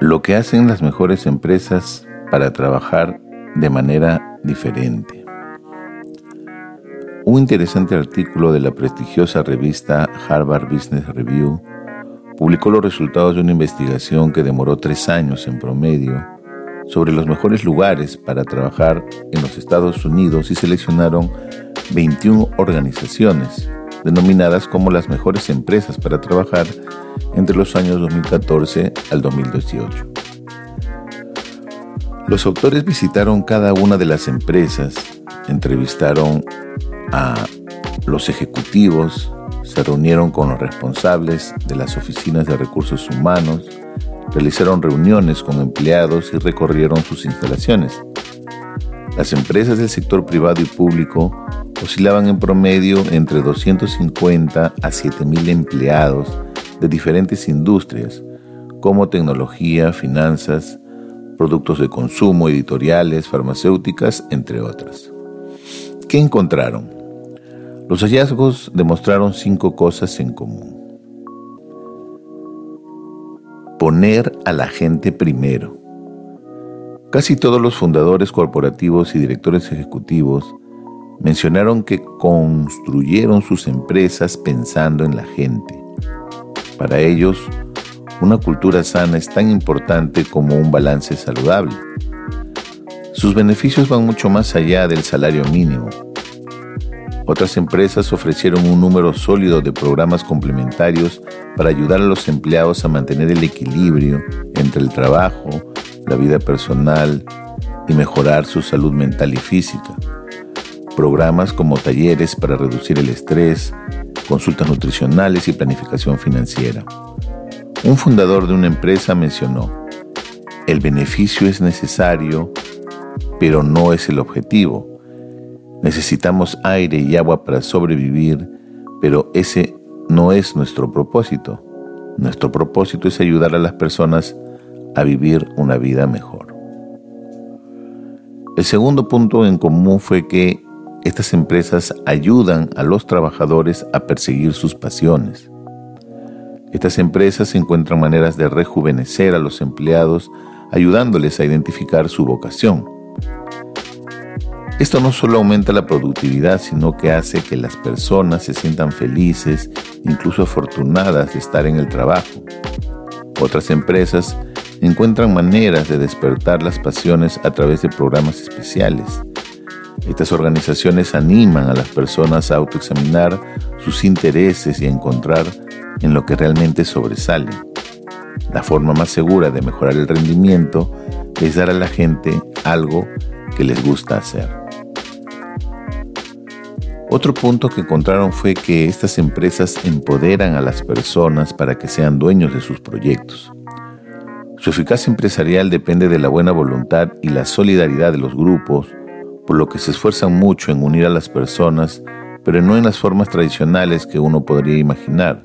Lo que hacen las mejores empresas para trabajar de manera diferente. Un interesante artículo de la prestigiosa revista Harvard Business Review publicó los resultados de una investigación que demoró tres años en promedio sobre los mejores lugares para trabajar en los Estados Unidos y seleccionaron 21 organizaciones denominadas como las mejores empresas para trabajar entre los años 2014 al 2018. Los autores visitaron cada una de las empresas, entrevistaron a los ejecutivos, se reunieron con los responsables de las oficinas de recursos humanos, realizaron reuniones con empleados y recorrieron sus instalaciones. Las empresas del sector privado y público oscilaban en promedio entre 250 a 7.000 empleados de diferentes industrias como tecnología, finanzas, productos de consumo, editoriales, farmacéuticas, entre otras. ¿Qué encontraron? Los hallazgos demostraron cinco cosas en común. Poner a la gente primero. Casi todos los fundadores corporativos y directores ejecutivos mencionaron que construyeron sus empresas pensando en la gente. Para ellos, una cultura sana es tan importante como un balance saludable. Sus beneficios van mucho más allá del salario mínimo. Otras empresas ofrecieron un número sólido de programas complementarios para ayudar a los empleados a mantener el equilibrio entre el trabajo, la vida personal y mejorar su salud mental y física programas como talleres para reducir el estrés, consultas nutricionales y planificación financiera. Un fundador de una empresa mencionó, el beneficio es necesario, pero no es el objetivo. Necesitamos aire y agua para sobrevivir, pero ese no es nuestro propósito. Nuestro propósito es ayudar a las personas a vivir una vida mejor. El segundo punto en común fue que estas empresas ayudan a los trabajadores a perseguir sus pasiones. Estas empresas encuentran maneras de rejuvenecer a los empleados ayudándoles a identificar su vocación. Esto no solo aumenta la productividad, sino que hace que las personas se sientan felices, incluso afortunadas de estar en el trabajo. Otras empresas encuentran maneras de despertar las pasiones a través de programas especiales, estas organizaciones animan a las personas a autoexaminar sus intereses y encontrar en lo que realmente sobresalen. La forma más segura de mejorar el rendimiento es dar a la gente algo que les gusta hacer. Otro punto que encontraron fue que estas empresas empoderan a las personas para que sean dueños de sus proyectos. Su eficacia empresarial depende de la buena voluntad y la solidaridad de los grupos, por lo que se esfuerzan mucho en unir a las personas, pero no en las formas tradicionales que uno podría imaginar.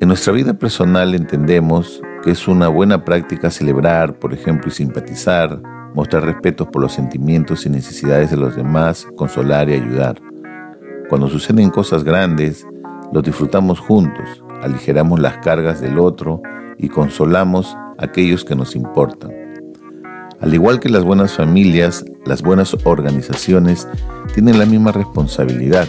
En nuestra vida personal entendemos que es una buena práctica celebrar, por ejemplo, y simpatizar, mostrar respeto por los sentimientos y necesidades de los demás, consolar y ayudar. Cuando suceden cosas grandes, los disfrutamos juntos, aligeramos las cargas del otro y consolamos a aquellos que nos importan. Al igual que las buenas familias, las buenas organizaciones tienen la misma responsabilidad.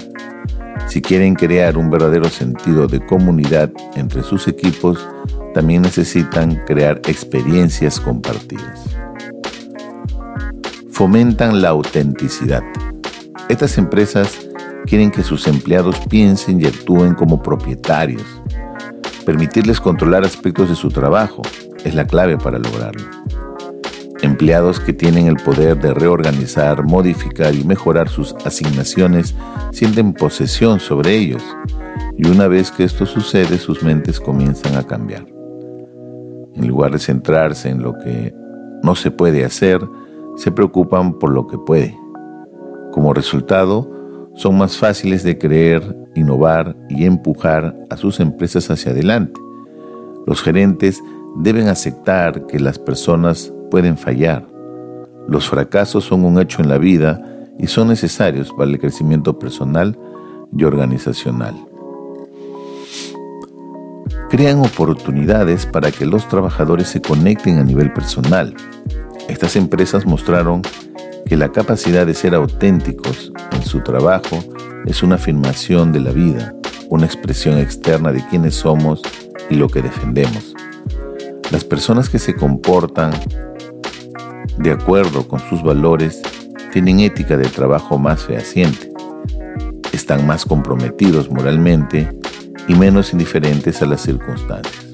Si quieren crear un verdadero sentido de comunidad entre sus equipos, también necesitan crear experiencias compartidas. Fomentan la autenticidad. Estas empresas quieren que sus empleados piensen y actúen como propietarios. Permitirles controlar aspectos de su trabajo es la clave para lograrlo empleados que tienen el poder de reorganizar, modificar y mejorar sus asignaciones sienten posesión sobre ellos. Y una vez que esto sucede, sus mentes comienzan a cambiar. En lugar de centrarse en lo que no se puede hacer, se preocupan por lo que puede. Como resultado, son más fáciles de creer, innovar y empujar a sus empresas hacia adelante. Los gerentes deben aceptar que las personas pueden fallar. Los fracasos son un hecho en la vida y son necesarios para el crecimiento personal y organizacional. Crean oportunidades para que los trabajadores se conecten a nivel personal. Estas empresas mostraron que la capacidad de ser auténticos en su trabajo es una afirmación de la vida, una expresión externa de quiénes somos y lo que defendemos. Las personas que se comportan de acuerdo con sus valores tienen ética de trabajo más fehaciente, están más comprometidos moralmente y menos indiferentes a las circunstancias.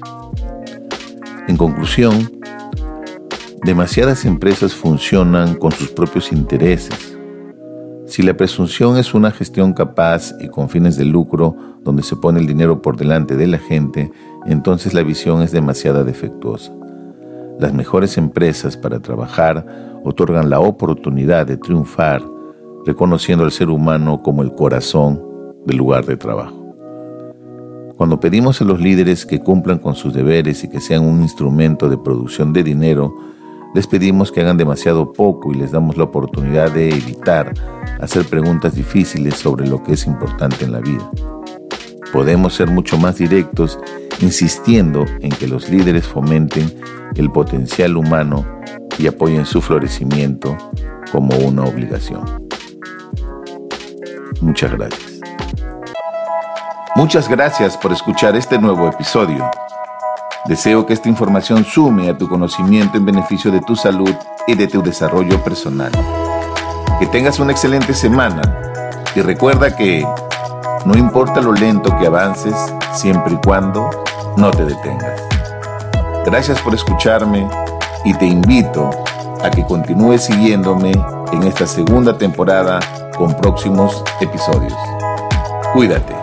En conclusión, demasiadas empresas funcionan con sus propios intereses. Si la presunción es una gestión capaz y con fines de lucro donde se pone el dinero por delante de la gente, entonces la visión es demasiado defectuosa. Las mejores empresas para trabajar otorgan la oportunidad de triunfar, reconociendo al ser humano como el corazón del lugar de trabajo. Cuando pedimos a los líderes que cumplan con sus deberes y que sean un instrumento de producción de dinero, les pedimos que hagan demasiado poco y les damos la oportunidad de evitar hacer preguntas difíciles sobre lo que es importante en la vida. Podemos ser mucho más directos insistiendo en que los líderes fomenten el potencial humano y apoyen su florecimiento como una obligación. Muchas gracias. Muchas gracias por escuchar este nuevo episodio. Deseo que esta información sume a tu conocimiento en beneficio de tu salud y de tu desarrollo personal. Que tengas una excelente semana y recuerda que no importa lo lento que avances, siempre y cuando no te detengas. Gracias por escucharme y te invito a que continúes siguiéndome en esta segunda temporada con próximos episodios. Cuídate.